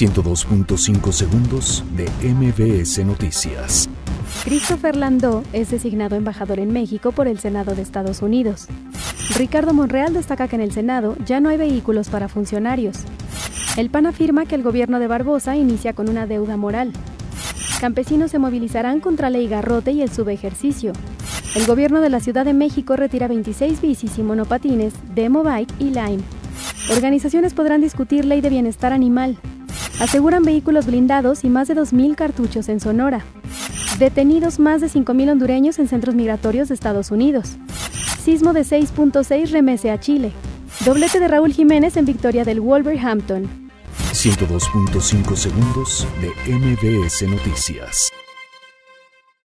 102.5 segundos de MBS Noticias. Christopher Landau es designado embajador en México por el Senado de Estados Unidos. Ricardo Monreal destaca que en el Senado ya no hay vehículos para funcionarios. El PAN afirma que el gobierno de Barbosa inicia con una deuda moral. Campesinos se movilizarán contra Ley Garrote y el subejercicio. El gobierno de la Ciudad de México retira 26 bicis y monopatines, Demo Bike y Lime. Organizaciones podrán discutir ley de bienestar animal. Aseguran vehículos blindados y más de 2.000 cartuchos en Sonora. Detenidos más de 5.000 hondureños en centros migratorios de Estados Unidos. Sismo de 6.6 remese a Chile. Doblete de Raúl Jiménez en victoria del Wolverhampton. 102.5 segundos de MBS Noticias.